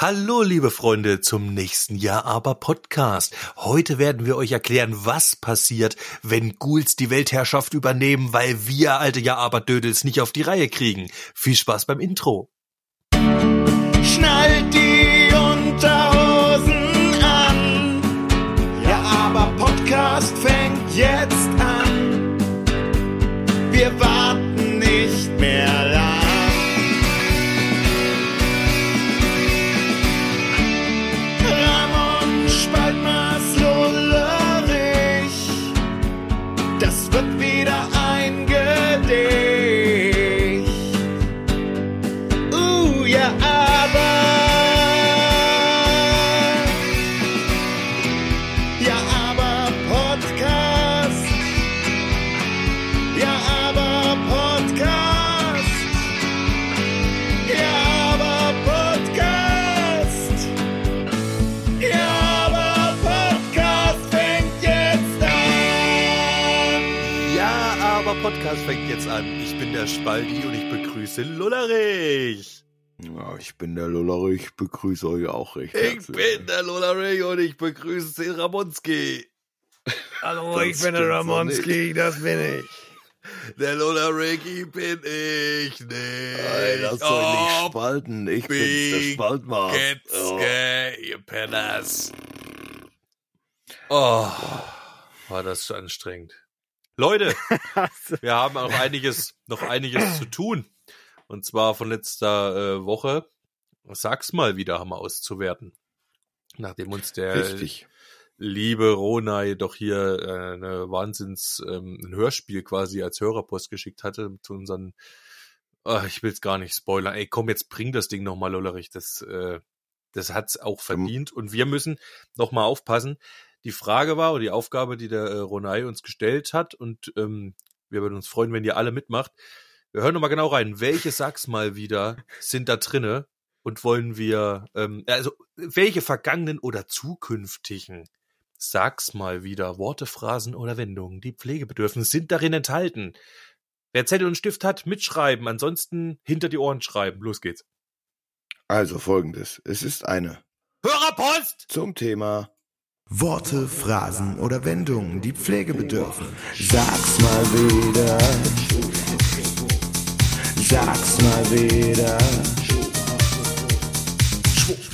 Hallo, liebe Freunde, zum nächsten Jahr aber Podcast. Heute werden wir euch erklären, was passiert, wenn Ghouls die Weltherrschaft übernehmen, weil wir alte Ja aber Dödels nicht auf die Reihe kriegen. Viel Spaß beim Intro. Schnallt die Unterhosen an. Ja, aber Podcast fängt jetzt an. Der Spaldi und ich begrüße Lullerich. Ja, ich bin der Lollerich, ich begrüße euch auch recht Ich herzlich. bin der Lullerich und ich begrüße den Ramonski. Hallo, Das ich bin der Ramonski, das bin ich. Der Lullerich bin ich nicht. Ey, lass euch nicht Oh, spalten, ich bin's, der Spaltmaß. Oh. Ihr Penners. Oh, war das so anstrengend. Leute, wir haben noch einiges, noch einiges zu tun. Und zwar von letzter äh, Woche. Sag's mal wieder, haben wir auszuwerten. Nachdem uns der Richtig. liebe Ronay doch hier äh, eine Wahnsinns ähm, ein Hörspiel quasi als Hörerpost geschickt hatte zu unseren Ah, ich will's gar nicht spoilern. Ey, komm, jetzt bring das Ding nochmal, Lollerich. Das, äh, das hat's auch verdient. Und wir müssen nochmal aufpassen. Die Frage war, oder die Aufgabe, die der äh, Ronay uns gestellt hat, und ähm, wir würden uns freuen, wenn ihr alle mitmacht. Wir hören nochmal genau rein. Welche Sag's mal wieder sind da drinne? Und wollen wir, ähm, also, welche vergangenen oder zukünftigen Sag's mal wieder, Worte, Phrasen oder Wendungen, die Pflege bedürfen, sind darin enthalten. Wer Zettel und Stift hat, mitschreiben, ansonsten hinter die Ohren schreiben. Los geht's. Also folgendes, es ist eine Hörerpost! zum Thema Worte, Phrasen oder Wendungen, die Pflege bedürfen. Sag's mal wieder. Sag's mal wieder.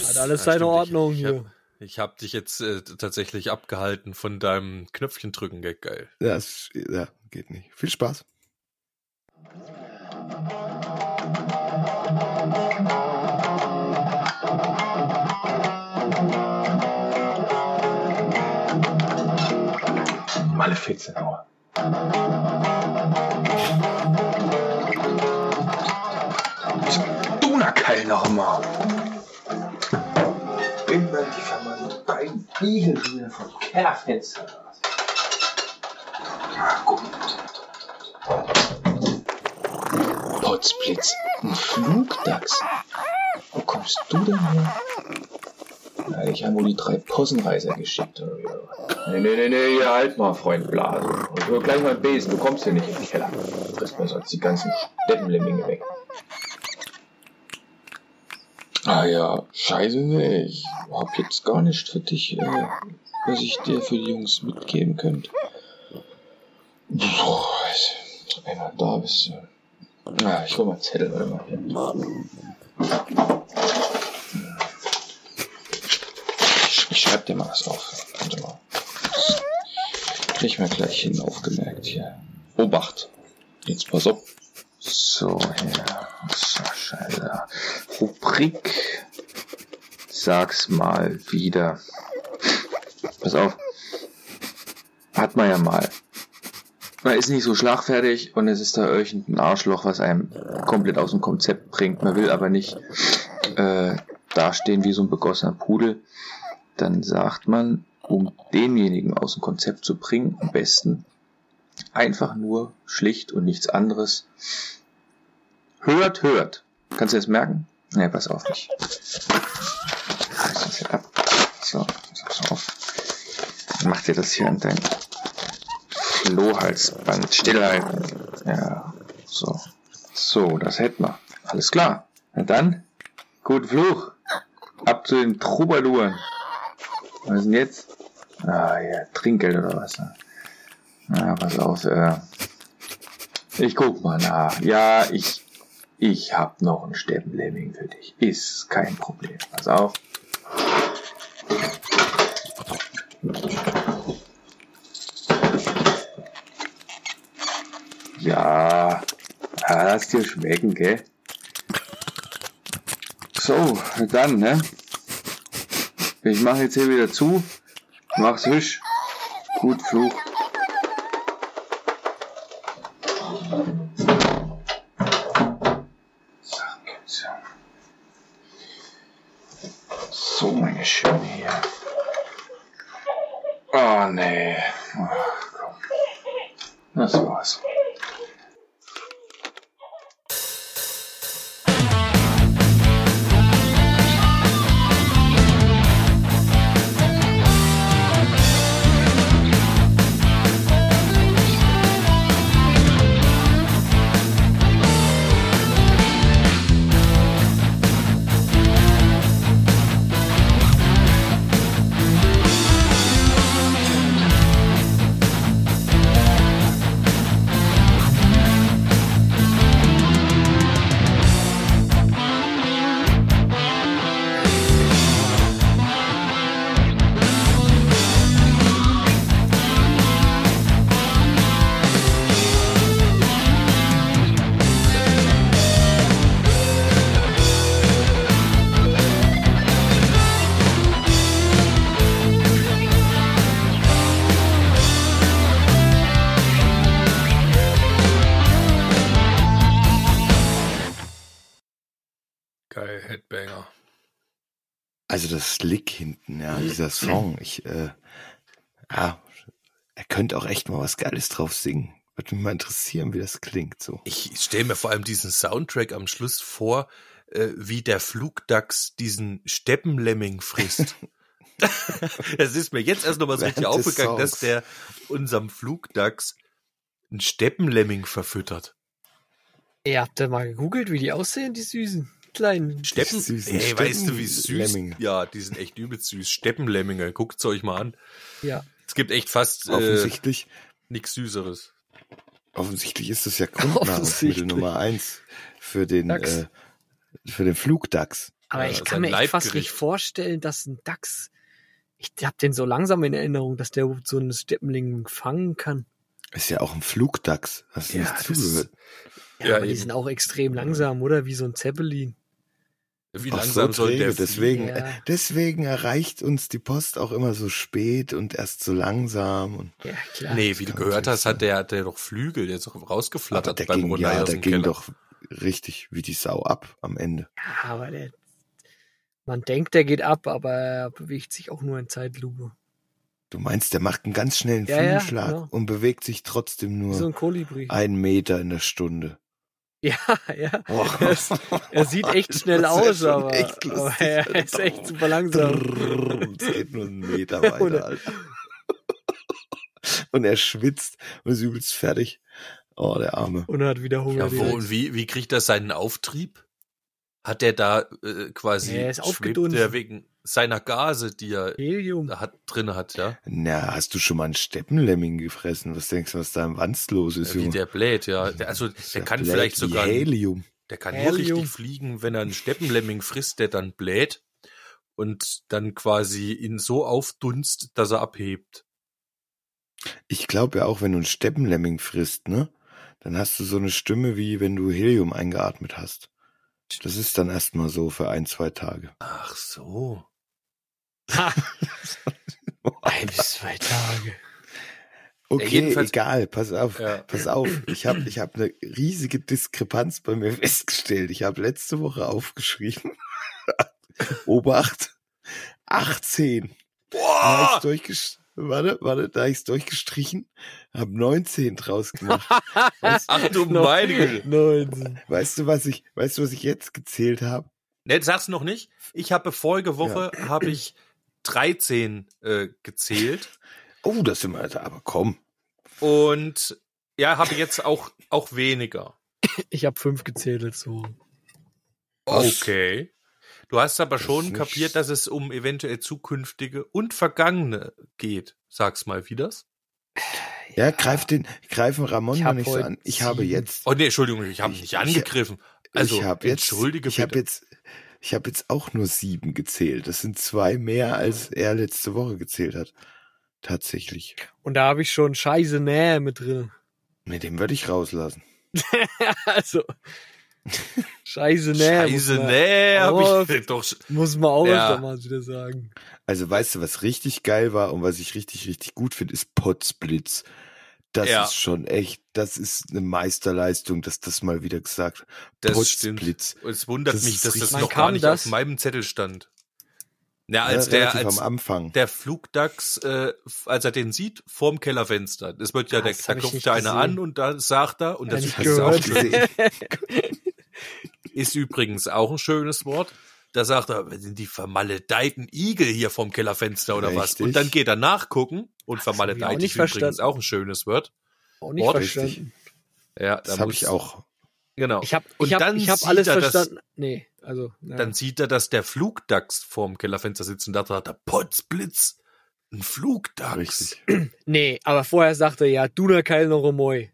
Hat alles seine Ordnung hier. Hab, ich hab dich jetzt äh, tatsächlich abgehalten von deinem Knöpfchen drücken, Gag, geil. das ja, geht nicht. Viel Spaß. Malefizenauer. Donnerkeil noch mal. Wenn man die vermeinteten beiden Biegelhühner vom Kellerfenster raus. Ah, gut. Potzblitz, ein Flugdachs. Wo kommst du denn her? Na, ich habe wohl die drei Possenreiser geschickt. Oder? Nee, nee, nee, nee, hier halt mal, Freund Blase. Und hör gleich mal Besen, du kommst hier nicht in den Keller. Du frisst mir sonst die ganzen Steppenlemminge weg. Ah ja, scheiße, nee, ich hab jetzt gar nicht für dich, äh, was ich dir für die Jungs mitgeben könnte. Wenn du da bist. äh. Ah, ich hol mal Zettel, warte mal. Hier. Ich schreib dir mal was auf. Ich mir gleich hin aufgemerkt hier. Obacht. Jetzt pass auf. So, hier. So, scheiße. Rubrik. Sag's mal wieder. Pass auf. Hat man ja mal. Man ist nicht so schlagfertig und es ist da irgendein Arschloch, was einem komplett aus dem Konzept bringt. Man will aber nicht äh, dastehen wie so ein begossener Pudel. Dann sagt man, um denjenigen aus dem Konzept zu bringen, am besten einfach nur schlicht und nichts anderes. Hört, hört. Kannst du das merken? Ne, pass auf mich. So, pass auf. Mach dir das hier an dein Flohhalsband stillhalten. Ja, so. So, das hätten wir. Alles klar. Na dann, guten Fluch. ab zu den Troubadouren. Was ist denn jetzt? Ah, ja, Trinkgeld oder was? ne? Na, pass auf, äh, ich guck mal nach. Ja, ich, ich hab noch ein Steppenlemming für dich. Ist kein Problem. Pass auf. Ja, lass dir schmecken, gell? So, dann, ne? Ich mache jetzt hier wieder zu. Mach's hüsch. Gut Fluch. So, meine Schöne hier. Oh, nee. Ach, komm. Das war's. Dieser Song, ich, äh, ja, er könnte auch echt mal was Geiles drauf singen. Würde mich mal interessieren, wie das klingt so. Ich stelle mir vor allem diesen Soundtrack am Schluss vor, äh, wie der Flugdachs diesen Steppenlemming frisst. Es ist mir jetzt erst nochmal so richtig aufgegangen, dass der unserem Flugdachs einen Steppenlemming verfüttert. Ihr habt da mal gegoogelt, wie die aussehen, die süßen kleinen. Steppen, süßen ey, weißt du, wie süß? Steppenlemminge. Ja, die sind echt übel süß. Steppenlemminge, guckt's euch mal an. Ja. Es gibt echt fast äh, Offensichtlich, nichts Süßeres. offensichtlich ist das ja Grundnahrungsmittel. Nummer eins für den, Dachs. äh, für den Flugdachs. Aber Ja, ich kann ist mir echt fast nicht vorstellen, dass ein Dachs. Ich hab den so langsam in Erinnerung, dass der so einen Steppenling fangen kann. Ist ja auch ein Flugdachs. Hast du Ja, nicht das zugehört? Ja, Ja, aber die sind auch extrem langsam, oder? Wie so ein Zeppelin. Wie Ach, langsam so soll der träge, deswegen, Ja. deswegen erreicht uns die Post auch immer so spät und erst so langsam. Und, Ja, klar. Nee, wie du gehört hast, hat der, hat der doch Flügel, der ist doch rausgeflattert der beim ging, Runter ja, der ging Keller. doch richtig wie die Sau ab am Ende. Ja, aber der. Man denkt, der geht ab, aber er bewegt sich auch nur in Zeitlupe. Du meinst, der macht einen ganz schnellen Ja, ja, Flügelschlag genau. und bewegt sich trotzdem nur so ein Kolibri. einen Meter in der Stunde. Ja, ja. Oh. Er, ist, er sieht echt schnell Das aus, schon aber, echt lustig, aber er Alter. ist echt super langsam. Es geht nur einen Meter weiter, Alter. Und er schwitzt und ist übelst fertig. Oh, der Arme. Und er hat wieder Hunger. Ja, wo und wie, wie kriegt er seinen Auftrieb? Hat er da äh, quasi, Er ist schwebt aufgedunsen. der wegen seiner Gase, die er Helium. hat, drin hat, ja? Na, hast du schon mal einen Steppenlemming gefressen? Was denkst du, was da im Wanst los ist, Wie Junge? der bläht, ja. Der, also, der ja kann blöd vielleicht wie sogar, Helium. der kann nur Helium. richtig fliegen, wenn er einen Steppenlemming frisst, der dann bläht und dann quasi ihn so aufdunst, dass er abhebt. Ich glaube ja auch, wenn du einen Steppenlemming frisst, ne? Dann hast du so eine Stimme, wie wenn du Helium eingeatmet hast. Das ist dann erstmal so für ein, zwei Tage. Ach so. Ein bis zwei Tage. Okay, jedenfalls- egal, pass auf, Ja. pass auf. Ich habe ich hab eine riesige Diskrepanz bei mir festgestellt. Ich habe letzte Woche aufgeschrieben. Obacht, 18. Da hab ich's durchgesch warte, warte, da ich's durchgestrichen, habe 19 draus gemacht. Weißt, Ach du meine Güte. 19. weißt du, was ich, weißt du, was ich jetzt gezählt habe? Ne, sag's noch nicht. Ich habe vorige Woche habe ich 13 äh, gezählt Oh, das sind wir aber komm. und ja, habe jetzt auch auch weniger. Ich habe fünf gezählt dazu. Okay. Du hast aber Das schon kapiert, dass es um eventuell zukünftige und vergangene geht. Sag's mal, wie das? Ja, greif den, greifen Ramon hab nicht so an. Ich habe jetzt, Oh nee, Entschuldigung, ich habe Ich- nicht ich- angegriffen. Also, ich habe jetzt, entschuldige ich habe bitte. jetzt, ich habe jetzt auch nur sieben gezählt. Das sind zwei mehr, als er letzte Woche gezählt hat. Tatsächlich. Und da habe ich schon Scheiße Nähe mit drin. Mit dem würde ich rauslassen. also. Scheiße Nähe. muss Scheiße, man- nee, hab Oh, ich doch. sch- Muss man auch Ja. mal wieder sagen. Also weißt du, was richtig geil war und was ich richtig, richtig gut finde, ist Potsblitz. Das Ja. ist schon echt, das ist eine Meisterleistung, dass das mal wieder gesagt. Das stimmt. Potzblitz. Es wundert Das mich, dass das noch gar nicht das? auf meinem Zettel stand. Ja, Ja, als der, relativ als am Anfang. der Flugdachs, äh, als er den sieht, vorm Kellerfenster. Das wird ja, Ah, der, das da klopft nicht der eine gesehen. an und da sagt er, und Ja, das ist auch, gesehen? ist übrigens auch ein schönes Wort. Da sagt er, "Was sind die vermaledeiten Igel hier vorm Kellerfenster oder was? Richtig. Und dann geht er nachgucken und Das vermaledeit ist übrigens verstanden. auch ein schönes Wort. Auch nicht Wort verstanden. Ja, Das da habe ich auch. Genau. Ich habe Und ich hab, dann ich hab sieht alles er, verstanden. Nee, also. Ja. Dann sieht er, dass der Flugdachs vorm Kellerfenster sitzt und da sagt er, Potzblitz, ein Flugdachs. Richtig. nee, aber vorher sagte er ja, du na kein noch moi.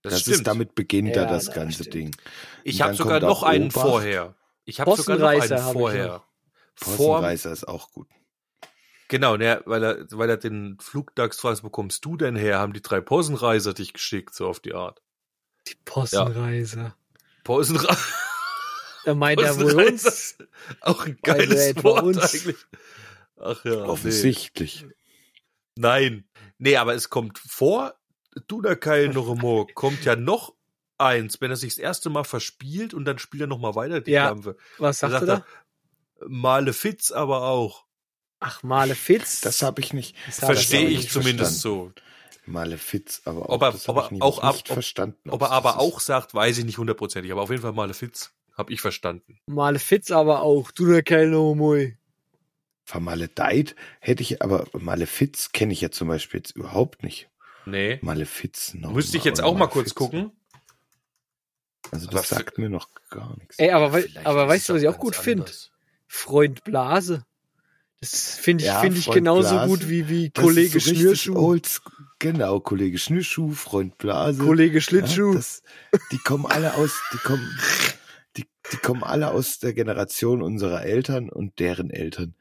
Das, Das, stimmt. ist damit beginnt Ja, da das das ganze stimmt. Ding. ich habe sogar noch einen vorher. Ich habe sogar noch einen vorher. Possenreißer ist auch gut. genau, ne, weil er, weil er den Flugdachs fragt, wo kommst du denn her? Haben die drei Possenreiser dich geschickt, so auf die Art. Die Possenreiser. Possenreiser. Da meint er wohl uns. Auch ein Also geiles Wort uns. eigentlich. Ach ja. Nee. Offensichtlich. Nein. Nee, aber es kommt vor, Dunakai Noremo kommt ja noch eins, wenn er sich das erste Mal verspielt und dann spielt er noch mal weiter die Ja. Kämpfe. Was Da sagt er sagt da? Malefiz aber auch. Ach, Malefiz. Das habe ich nicht. Das hab Verstehe ich nicht zumindest so. Malefiz, aber auch, Ob er- das ob hab er ich nie auch ab- nicht ob- verstanden. Ob er aber ist. auch sagt, weiß ich nicht hundertprozentig. Aber auf jeden Fall Malefiz habe ich verstanden. Malefiz aber auch. Du na kein noch moi. Vermaledeit hätte ich, aber Malefiz kenne ich ja zum Beispiel jetzt überhaupt nicht. Nee. Malefiz noch. Müsste ich jetzt auch mal kurz gucken. Also Aber das sagt mir noch gar nichts. Ey, aber, Vielleicht aber weißt du, was ich auch gut finde? Freund Blase. Das finde ich, Ja, finde ich Freund genauso Blase. gut wie, wie Das Kollege ist so richtig Schnürschuh. Old, genau, Kollege Schnürschuh, Freund Blase. Kollege Schlittschuh. Ja, das, die kommen alle aus, die kommen, die, die kommen alle aus der Generation unserer Eltern und deren Eltern.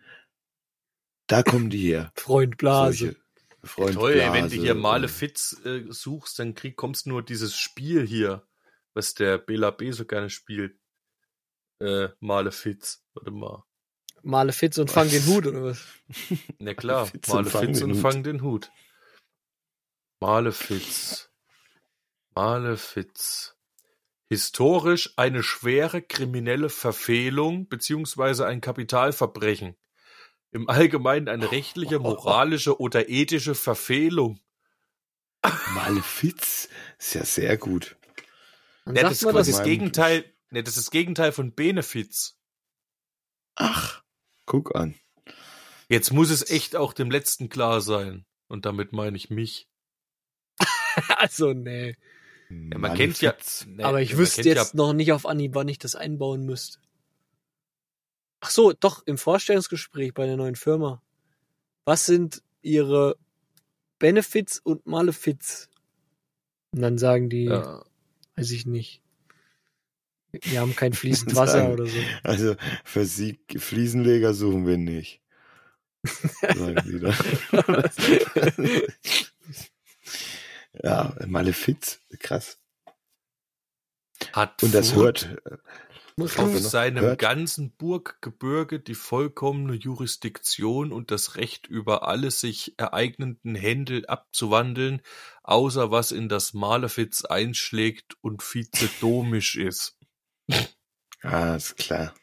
Da kommen die her. Freund Blase. Solche Freund Toll, ey, wenn du Blase hier Malefiz äh, suchst, dann krieg, kommst nur dieses Spiel hier, was der Bela B so gerne spielt. Äh, Malefiz. Warte mal. Malefiz und fang den Hut oder was? Na klar, Malefiz und Malefiz fang und den Hut. fang den Hut. Malefiz. Malefiz. Historisch eine schwere kriminelle Verfehlung beziehungsweise ein Kapitalverbrechen. Im Allgemeinen eine rechtliche, moralische oder ethische Verfehlung. Malefiz ist ja sehr gut. Dann Ja, das ist das. das Gegenteil, ne, das ist das Gegenteil von Benefiz. Ach, guck an. Jetzt muss es echt auch dem Letzten klar sein. Und damit meine ich mich. Also, nee. Ja, man kennt ja, ne, Aber ich man wüsste jetzt noch nicht auf Anhieb, wann ich das einbauen müsste. Ach so, doch, im Vorstellungsgespräch bei der neuen Firma. Was sind ihre Benefits und Malefiz? Und dann sagen die, Ja, weiß ich nicht. Wir haben kein fließend Wasser Sagen. oder so. Also für Sie Fliesenleger suchen wir nicht. Sagen die da. ja, Malefiz, krass. hat Und das Furth hört, Hoffe auf du, noch. seinem Hört. ganzen Burggebirge die vollkommene Jurisdiktion und das Recht über alle sich ereignenden Händel abzuwandeln, außer was in das Malefiz einschlägt und vizedomisch ist. ah, ist klar.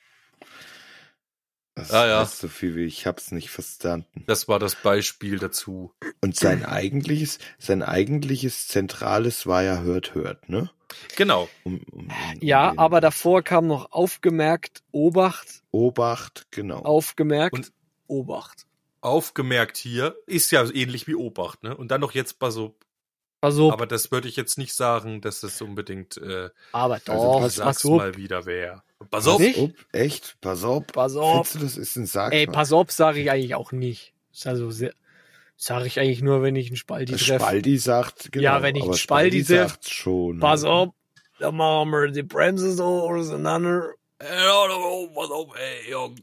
Das Ah, ja. so viel wie ich hab's nicht verstanden. Das war das Beispiel dazu. Und sein eigentliches, sein eigentliches Zentrales war ja hört, hört, ne? Genau. Um, um, um, ja, den aber davor kam noch aufgemerkt, Obacht, Obacht, genau. aufgemerkt, Und- Obacht. Aufgemerkt hier, ist ja ähnlich wie Obacht, ne? Und dann noch jetzt Pass auf. Aber das würde ich jetzt nicht sagen, dass das unbedingt äh, Aber Also doch, pass- sag's auf. mal wieder wäre. Nicht? Ob, echt? Pass auf. Pass auf. Findest du, das ist ein Sag Ey, auf, sage ich eigentlich auch nicht. Ist also sehr, sage ich eigentlich nur, wenn ich einen Spaldi treffe. Spaldi sagt, genau. Ja, wenn ich einen Spaldi treff, sagt schon. Pass auf, da machen wir die Bremse so auseinander. Pass auf, ey, Jung.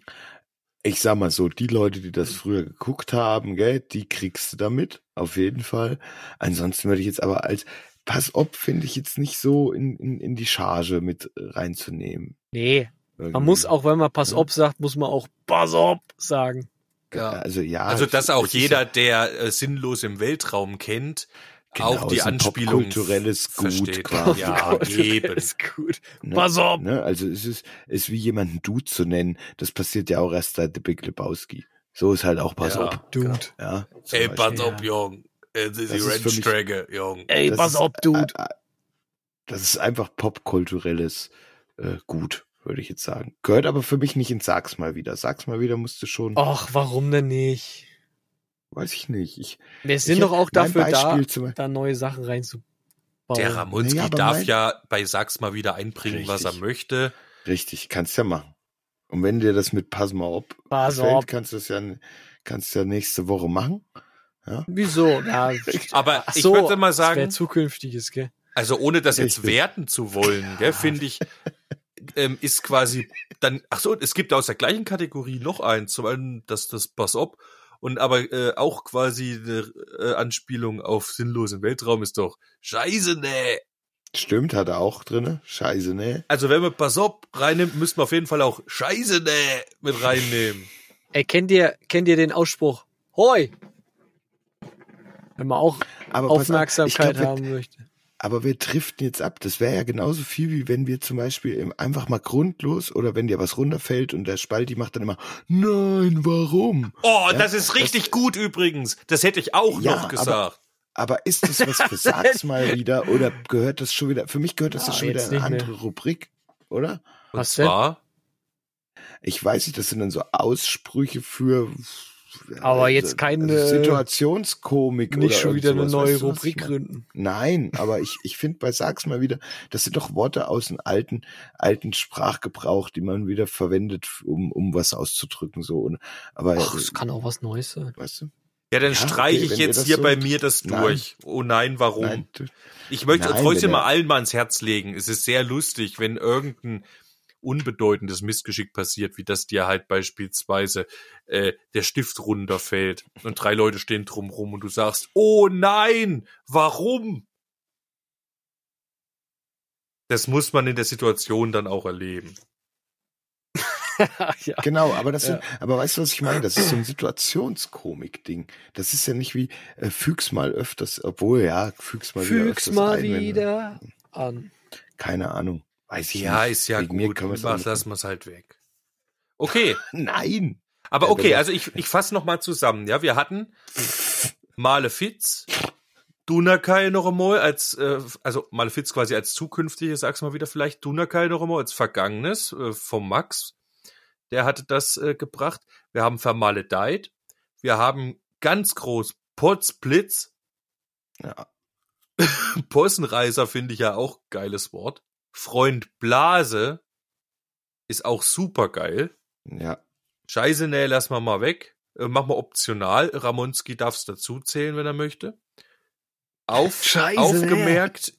Ich sag mal so, die Leute, die das früher geguckt haben, gell, die kriegst du damit, auf jeden Fall. Ansonsten würde ich jetzt aber als Pass auf, finde ich jetzt nicht so in, in, in die Charge mit reinzunehmen. Nee, man Irgendwie. muss auch, wenn man Pass auf sagt, muss man auch Pass auf sagen. Ja. Also ja. Also, dass es- auch es ist jeder, ja der äh, sinnlos im Weltraum kennt, Genau, auch die Anspielung popkulturelles Gut versteht. quasi. Ja, eben. ist gut. Ne? Pass auf. Ne? Also es ist, ist wie jemanden Du zu nennen. Das passiert ja auch erst seit The Big Lebowski. So ist halt auch Pass Ja. auf. Dude. Ja, Ey, pass Ja. auf, Jung. Es ist die Das ist für mich- Rennstrecke, Jung. Ey, Das pass ist, auf, Dude. äh, äh, Das ist einfach popkulturelles äh, Gut, würde ich jetzt sagen. Gehört aber für mich nicht in Sag's mal wieder. Sag's mal wieder musste schon, Ach, warum denn nicht? weiß ich nicht. Ich, Wir sind ich doch auch dafür da, Beispiel zum- da neue Sachen reinzubauen. Der Ramonski Naja, darf mein- ja bei Sachs mal wieder einbringen, was er Richtig. möchte. Richtig, kannst ja machen. Und wenn dir das mit Pass mal auf Pass gefällt, auf. kannst du es ja, kannst du ja nächste Woche machen. Wieso? Ja, Aber ich so, würde mal Das sagen, zukünftiges, gell? also ohne das jetzt Richtig. werten zu wollen, gell, finde ich, ähm, ist quasi dann, ach so, es gibt aus der gleichen Kategorie noch eins, zum einen das, das Pass op und aber äh, auch quasi eine äh, Anspielung auf sinnlosen Weltraum ist doch Scheiße, nee. Stimmt, hat er auch drinne. Scheiße, ne? Also wenn man Pass op reinnimmt, müsste man auf jeden Fall auch Scheiße, nee mit reinnehmen. Ey, kennt ihr, kennt ihr den Ausspruch? Hoi! Wenn man auch Aber auf, Aufmerksamkeit glaub, wir- haben möchte. Aber wir driften jetzt ab. Das wäre ja genauso viel, wie wenn wir zum Beispiel einfach mal grundlos oder wenn dir was runterfällt und der Spalti macht dann immer, nein, warum? Oh, Ja, das ist richtig gut übrigens. Das hätte ich auch Ja, noch aber- gesagt. Aber ist das was für Sag's mal wieder oder gehört das schon wieder, für mich gehört das Ah, ja schon wieder in eine andere Rubrik, oder? Was zwar, Ich weiß nicht, das sind dann so Aussprüche für Aber äh, jetzt keine- also Situationskomik Nicht oder schon wieder eine irgend neue sowas. Weißt du, Rubrik gründen. Nein, aber ich, ich finde bei Sag's mal wieder, das sind doch Worte aus dem alten, alten Sprachgebrauch, die man wieder verwendet, um, um was auszudrücken, so. Und, aber, Ach, äh, es kann auch was Neues sein. weißt du? ja, dann Ja, streiche okay, ich jetzt hier so- bei mir das Nein. durch. Oh nein, warum? Nein, Ich möchte Nein, trotzdem mal allen mal ans Herz legen. Es ist sehr lustig, wenn irgendein unbedeutendes Missgeschick passiert, wie das dir halt beispielsweise äh, der Stift runterfällt und drei Leute stehen drumrum und du sagst, oh nein, warum? Das muss man in der Situation dann auch erleben. ja. Genau, aber das Ja. sind, aber weißt du, was ich meine? Das ist so ein Situationskomik-Ding. Das ist ja nicht wie äh, füg's mal öfters, obwohl ja, füg's mal wieder Füg's öfters mal ein, wieder an. Keine Ahnung. Weiß ich Ja, nicht. ist ja Wegen mir gut. können wir's Mach, auch nicht lassen wir's halt weg. Okay. Nein. Aber okay, also ich, ich fasse noch mal zusammen. Ja, wir hatten Malefiz, Dunakai noch einmal als, äh, also Malefiz quasi als zukünftiges, sag's mal wieder vielleicht, Dunakai noch einmal als vergangenes äh, vom Max. Der hatte das äh, gebracht. Wir haben Vermaledeit. Wir haben ganz groß Potzblitz. Ja. Possenreißer finde ich ja auch geiles Wort. Freund Blase ist auch super geil. Ja. Scheiße, nee, lass mal mal weg. Äh, mach mal optional. Ramonski darf's dazu zählen, wenn er möchte. Auf, Scheiße, aufgemerkt.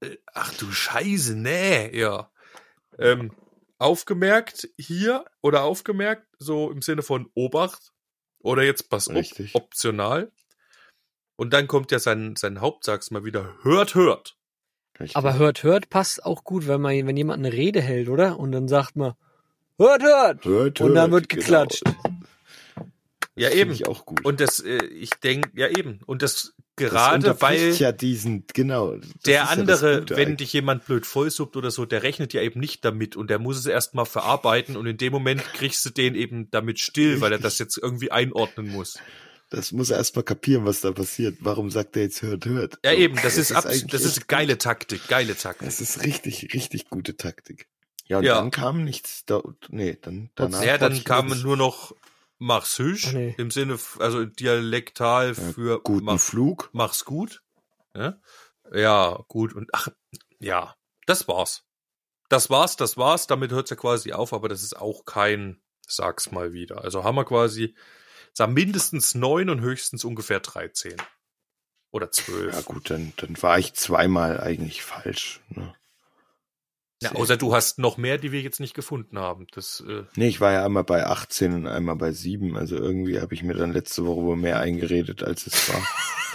Äh, ach du Scheiße, nee, ja. Ähm, aufgemerkt hier oder aufgemerkt, so im Sinne von Obacht. Oder jetzt pass auf, Richtig. optional. Und dann kommt ja sein, sein Hauptsatz mal wieder. Hört, hört. Richtig. Aber hört, hört passt auch gut, wenn man, wenn jemand eine Rede hält, oder? Und dann sagt man, hört, hört! hört, Und dann wird geklatscht. Genau. Ja, Das eben. Ich auch gut. Und das, äh, ich denke, ja eben. Und das das gerade unterbricht weil ja diesen, genau. das der ja das andere, Gute wenn eigentlich. dich jemand blöd vollsuppt oder so, der rechnet ja eben nicht damit und der muss es erstmal verarbeiten und in dem Moment kriegst du den eben damit still, weil er das jetzt irgendwie einordnen muss. Das muss er erstmal kapieren, was da passiert. Warum sagt er jetzt hört, hört? Ja So, eben, das, ist, abs eigentlich das ist geile Taktik, geile Taktik. Das ist richtig, richtig gute Taktik. Ja, und Ja. dann kam nichts. Da, nee, dann danach. Ja, dann kam das- nur noch mach's hüsch, nee. im Sinne, also dialektal Ja, für guten mach, Flug. mach's gut. Ja? Ja, gut. Und ach, ja, das war's. Das war's, das war's. Damit hört's ja quasi auf, aber das ist auch kein, sag's mal wieder. Also haben wir quasi, sagen mindestens neun und höchstens ungefähr 13. Oder zwölf. Ja gut, dann, dann war ich zweimal eigentlich falsch. Ne? Ja, außer du hast noch mehr, die wir jetzt nicht gefunden haben. Das, äh, Nee, ich war ja einmal bei 18 und einmal bei 7. Also irgendwie habe ich mir dann letzte Woche wohl mehr eingeredet, als es war.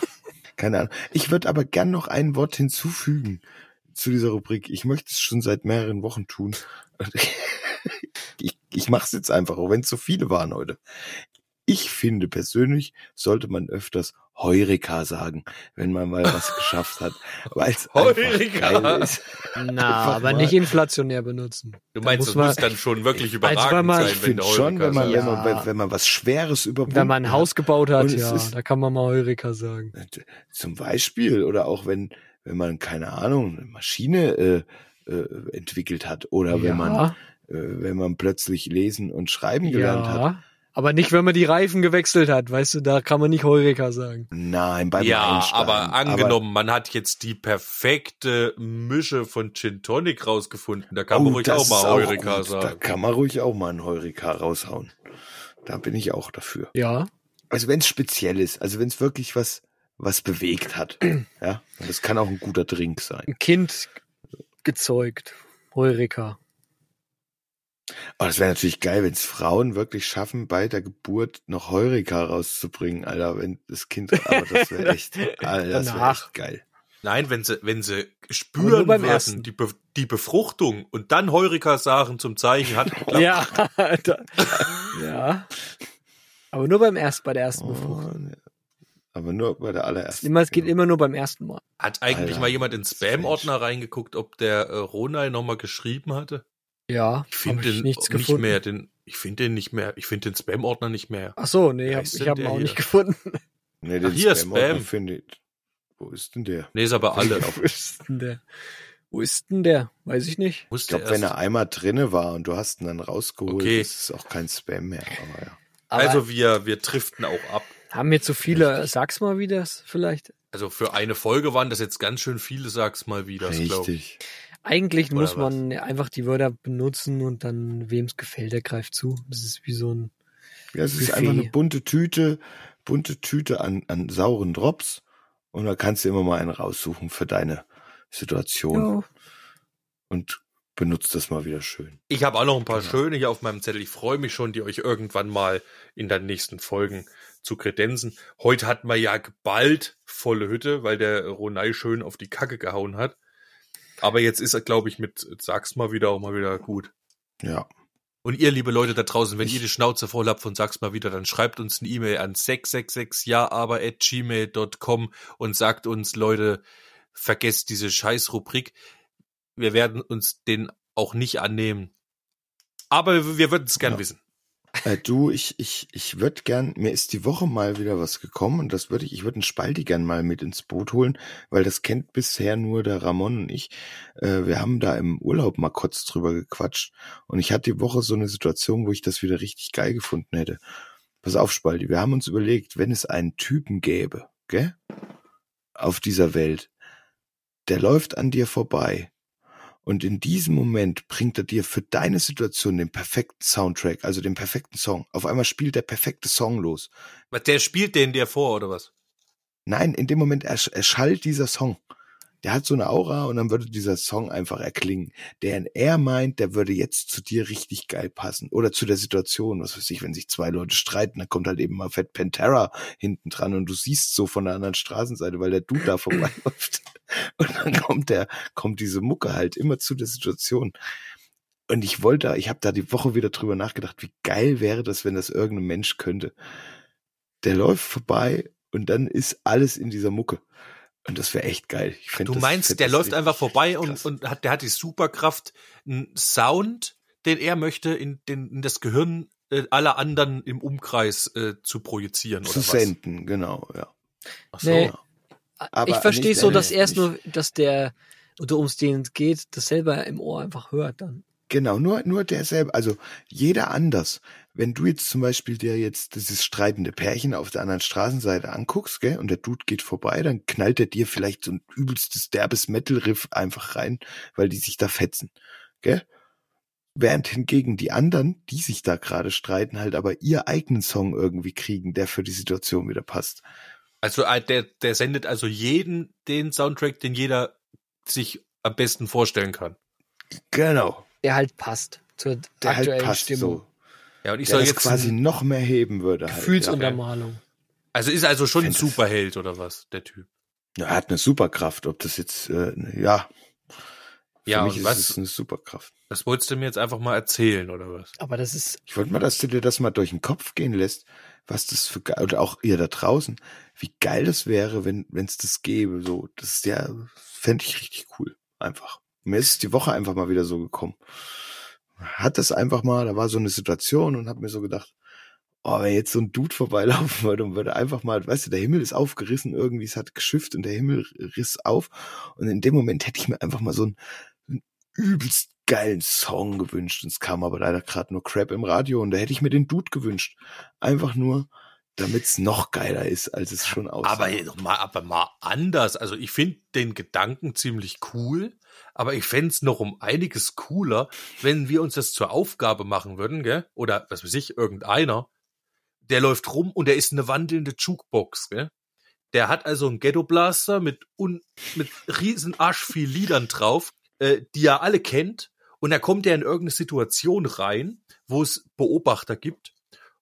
Keine Ahnung. Ich würde aber gern noch ein Wort hinzufügen zu dieser Rubrik. Ich möchte es schon seit mehreren Wochen tun. ich ich mache es jetzt einfach, auch wenn es so viele waren heute. Ich finde persönlich, sollte man öfters Heureka sagen, wenn man mal was geschafft hat. Weil es Heureka! ist. Na, aber mal- nicht inflationär benutzen. du meinst, muss das man- muss dann schon wirklich überragend man- sein, Ich wenn finde der schon, wenn man, Heureka wenn, man, Ja. wenn, wenn man was Schweres überwunden Wenn man ein. Haus gebaut hat, ja, ist- da kann man mal Heureka sagen. Zum Beispiel, oder auch wenn, wenn man, keine Ahnung, eine Maschine äh, äh, entwickelt hat, oder wenn man, ja, äh, wenn man plötzlich lesen und schreiben gelernt hat. Aber nicht, wenn man die Reifen gewechselt hat, weißt du, da kann man nicht Heureka sagen. Nein, beim Ja, Einsteigen. aber angenommen, man hat jetzt die perfekte Mische von Gin Tonic rausgefunden. Da kann man ruhig Oh, auch mal Heureka. Da sagen. kann man ruhig auch mal einen Heureka raushauen. Da bin ich auch dafür. Ja, Also wenn es speziell ist, also wenn es wirklich was, was bewegt hat. ja, und das kann auch ein guter Drink sein. ein Kind gezeugt. Heureka. Aber das wäre natürlich geil, wenn es Frauen wirklich schaffen, bei der Geburt noch Heureka rauszubringen, Alter, wenn das Kind, aber das wäre echt, Alter, das wäre echt geil. Nein, wenn sie, wenn sie spüren beim würden, die, Be die Befruchtung und dann Heureka sagen zum Zeichen hat geklappt. Ja, da, ja. Aber nur beim ersten, bei der ersten Befruchtung. Oh, aber nur bei der allerersten. Immer, es geht genau. immer nur beim ersten Mal. Hat eigentlich Alter, mal jemand in Spam-Ordner reingeguckt, ob der äh, Ronay nochmal geschrieben hatte? Ja, Ich finde den nichts nicht gefunden. mehr. Den, ich finde den nicht mehr. Ich finde den Spam-Ordner nicht mehr. Ach so, nee, hab, ich habe ihn auch hier? nicht gefunden. Nee, Ach, hier, Spam-Ordner Spam. finde ich- Wo ist denn der? Nee, ist aber alle. Wo ist denn der? Wo ist denn der? Weiß ich nicht. Ich glaube, wenn er einmal drinne war und du hast ihn dann rausgeholt, Okay. ist es auch kein Spam mehr. Aber ja. Aber also wir, wir driften auch ab. haben jetzt so viele, sag's mal wie das vielleicht. Also für eine Folge waren das jetzt ganz schön viele, sag's mal wieder. glaub ich. Richtig. Eigentlich Oder muss man einfach die Wörter benutzen und dann, wem's gefällt, der greift zu. Das ist wie so ein, Ja, es ist Buffet. einfach eine bunte Tüte, bunte Tüte an, an sauren Drops. Und da kannst du immer mal einen raussuchen für deine Situation ja, und benutzt das mal wieder schön. Ich habe auch noch ein paar Genau. schöne hier auf meinem Zettel. Ich freue mich schon, die euch irgendwann mal in den nächsten Folgen zu kredenzen. Heute hatten wir ja geballt volle Hütte, weil der Ronay schön auf die Kacke gehauen hat. Aber jetzt ist er, glaube ich, mit Sag's mal wieder auch mal wieder gut. Ja. Und ihr, liebe Leute da draußen, wenn ihr die Schnauze voll habt von Sag's mal wieder, dann schreibt uns eine E-Mail an 666 at gmail.com und sagt uns, Leute, vergesst diese scheiß Rubrik. Wir werden uns den auch nicht annehmen. Aber wir würden es gern Ja. wissen. Äh, du, ich, ich, ich würde gern, mir ist die Woche mal wieder was gekommen und das würde ich, ich würde einen Spalti gern mal mit ins Boot holen, weil das kennt bisher nur der Ramon und ich. Äh, wir haben da im Urlaub mal kurz drüber gequatscht und ich hatte die Woche so eine Situation, wo ich das wieder richtig geil gefunden hätte. Pass auf, Spalti, wir haben uns überlegt, wenn es einen Typen gäbe, gell? Auf dieser Welt, der läuft an dir vorbei und in diesem Moment bringt er dir für deine Situation den perfekten Soundtrack, also den perfekten Song. Auf einmal spielt der perfekte Song los. Was, Der spielt den dir vor, oder was? Nein, in dem Moment ersch- erschallt dieser Song. Der hat so eine Aura und dann würde dieser Song einfach erklingen. Der er meint, der würde jetzt zu dir richtig geil passen. Oder zu der Situation, was weiß ich, wenn sich zwei Leute streiten, dann kommt halt eben mal Fett Pantera hinten dran und du siehst so von der anderen Straßenseite, weil der Dude da vorbeiläuft. Und dann kommt der, kommt diese Mucke halt immer zu der Situation. Und ich wollte, ich habe da die Woche wieder drüber nachgedacht, wie geil wäre das, wenn das irgendein Mensch könnte. Der läuft vorbei und dann ist alles in dieser Mucke. Und das wäre echt geil. Du das, meinst, der läuft einfach vorbei und, und hat, der hat die Superkraft, einen Sound, den er möchte, in, den, in das Gehirn äh, aller anderen im Umkreis äh, zu projizieren, zu oder was? senden, genau, ja. Ach so. Nee. Aber ich verstehe so, dass er es nicht- nur, dass der, oder ums den es geht, das selber im Ohr einfach hört dann. Genau, nur, nur derselbe, also jeder anders. Wenn du jetzt zum Beispiel dir jetzt dieses streitende Pärchen auf der anderen Straßenseite anguckst, gell, und der Dude geht vorbei, dann knallt er dir vielleicht so ein übelstes derbes Metal-Riff einfach rein, weil die sich da fetzen, gell? Während hingegen die anderen, die sich da gerade streiten, halt aber ihr eigenen Song irgendwie kriegen, der für die Situation wieder passt. Also äh, der, der sendet also jeden den Soundtrack, den jeder sich am besten vorstellen kann. Genau. Der halt passt zur Der halt aktuellen passt Stimmung. so. Ja, und ich der soll jetzt quasi noch mehr heben würde. Halt, ja. Gefühlsuntermalung. also ist also schon ein Superheld oder was, der Typ. Ja, Er hat eine Superkraft, ob das jetzt, äh, ja. Für Ja, mich und ist was- es eine Superkraft. Das wolltest du mir jetzt einfach mal erzählen oder was? Aber das ist, Ich wollte mal, dass du dir das mal durch den Kopf gehen lässt, was das für geil, oder auch ihr da draußen, wie geil das wäre, wenn es das gäbe. So, das ist ja, fände ich richtig cool. Einfach. Mir ist die Woche einfach mal wieder so gekommen. Hat das einfach mal, da war so eine Situation und hab mir so gedacht, oh, wenn jetzt so ein Dude vorbeilaufen würde und würde einfach mal, weißt du, der Himmel ist aufgerissen, irgendwie, es hat geschifft und der Himmel riss auf. Und in dem Moment hätte ich mir einfach mal so einen übelst geilen Song gewünscht. Und es kam aber leider gerade nur Crap im Radio und da hätte ich mir den Dude gewünscht. Einfach nur, damit es noch geiler ist, als es schon aussah. Aber doch mal, aber mal anders. Also ich finde den Gedanken ziemlich cool, aber ich fänd's es noch um einiges cooler, wenn wir uns das zur Aufgabe machen würden, gell? Oder was weiß ich, irgendeiner, der läuft rum und der ist eine wandelnde Jukebox, gell? Der hat also einen Ghetto Blaster mit un, mit riesen Arsch viel Liedern drauf, äh, die er alle kennt. Und da kommt er in irgendeine Situation rein, wo es Beobachter gibt.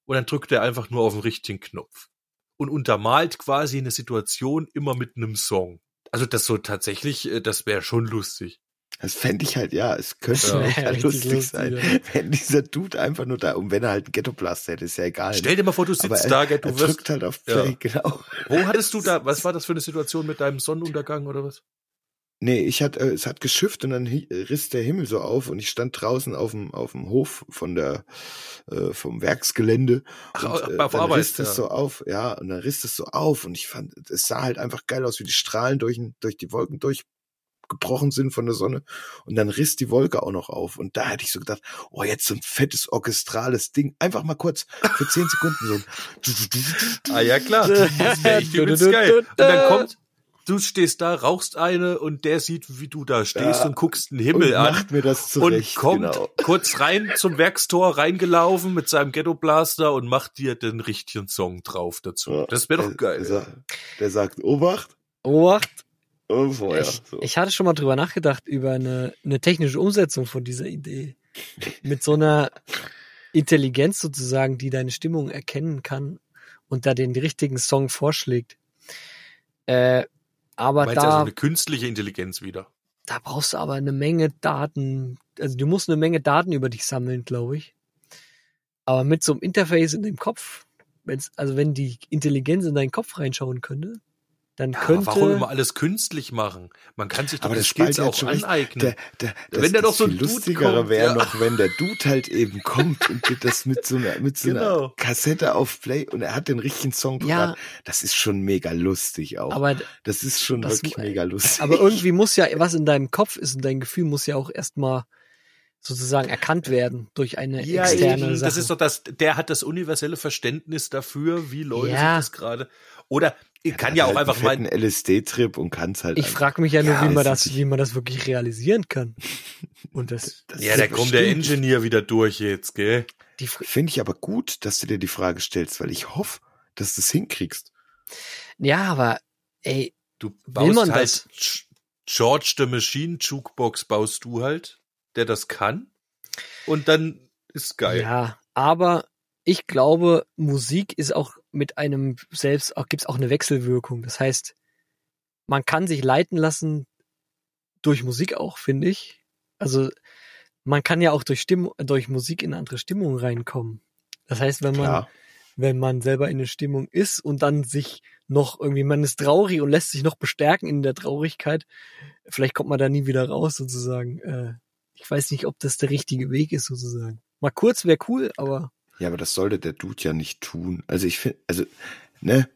Und dann drückt er einfach nur auf den richtigen Knopf und untermalt quasi eine Situation immer mit einem Song. Also das so tatsächlich, äh, das wäre schon lustig. Das fände ich halt, ja, es könnte Ja, ja, richtig lustig, lustig, sein, ja. wenn dieser Dude einfach nur da, und wenn er halt einen Ghetto-Blaster hätte, ist ja egal. Stell dir mal vor, du sitzt er, da, gell, er du wirst. drückt halt auf Play, Ja. genau. Wo hattest du da, was war das für eine Situation mit deinem Sonnenuntergang oder was? Nee, ich hatte, äh, es hat geschifft und dann riss der Himmel so auf und ich stand draußen auf dem, auf dem Hof von der, äh, vom Werksgelände. Ach, und, auf äh, Arbeit, dann riss ja. das so auf, ja, und dann riss das so auf und ich fand, es sah halt einfach geil aus, wie die Strahlen durch, durch die Wolken durchgebrochen sind von der Sonne und dann riss die Wolke auch noch auf und da hätte ich so gedacht, oh, jetzt so ein fettes orchestrales Ding, einfach mal kurz für zehn Sekunden so. Ah ja, klar. Das wäre geil. Und dann kommt, du stehst da, rauchst eine und der sieht, wie du da stehst Ja. und guckst den Himmel und an. macht mir das Und zurecht, kommt genau. kurz rein zum Werkstor reingelaufen mit seinem Ghetto Blaster und macht dir den richtigen Song drauf dazu. Ja, Das wäre doch geil. Der, sagt- der sagt, Obacht, Obacht, und Feuer. ich, so. ich hatte schon mal drüber nachgedacht, über eine, eine technische Umsetzung von dieser Idee. Mit so einer Intelligenz sozusagen, die deine Stimmung erkennen kann und da den richtigen Song vorschlägt. Äh, aber Meinst du da, also eine künstliche Intelligenz wieder? da brauchst du aber eine Menge Daten. Also du musst eine Menge Daten über dich sammeln, glaube ich. Aber mit so einem Interface in dem Kopf, wenn's, also wenn die Intelligenz in deinen Kopf reinschauen könnte, dann Ja, aber könnte. warum immer alles künstlich machen? Man kann sich doch Aber das Skills auch schon recht. aneignen. Der, der, das, Wenn da das doch so ein Dude lustigere kommt, wäre ja. noch, wenn der Dude halt eben kommt und dir das mit so einer, mit so einer Genau. Kassette auf Play und er hat den richtigen Song Ja. parat. Das ist schon mega lustig auch. aber, das ist schon das- wirklich mega lustig. aber irgendwie muss ja, was in deinem Kopf ist und dein Gefühl muss ja auch erstmal sozusagen erkannt werden durch eine Ja, externe eben, Sache. das ist doch das, der hat das universelle Verständnis dafür, wie Leute Ja. sich das gerade, oder Der kann ja auch halt einfach einen mal, fetten LSD-Trip und kann's halt. ich frage mich ja nur, Ja, wie man das, nicht- wie man das wirklich realisieren kann. Und das, das ja, da kommt der. Ingenieur wieder durch jetzt, gell? Finde ich aber gut, dass du dir die Frage stellst, weil ich hoffe, dass du es hinkriegst. ja, aber, ey, Du Will baust man halt das? George the Machine Jukebox baust du halt, der das kann. Und dann ist geil. ja, aber ich glaube, Musik ist auch mit einem selbst, auch gibt's auch eine Wechselwirkung. Das heißt, man kann sich leiten lassen durch Musik auch, finde ich. Also man kann ja auch durch Stimmung, durch Musik in andere Stimmung reinkommen. Das heißt, wenn man, Klar. wenn man selber in eine Stimmung ist und dann sich noch irgendwie, man ist traurig und lässt sich noch bestärken in der Traurigkeit, vielleicht kommt man da nie wieder raus sozusagen. Äh, ich weiß nicht, ob das der richtige Weg ist sozusagen. Mal kurz wäre cool, aber Ja, aber das sollte der Dude ja nicht tun. Also ich finde, also, ne,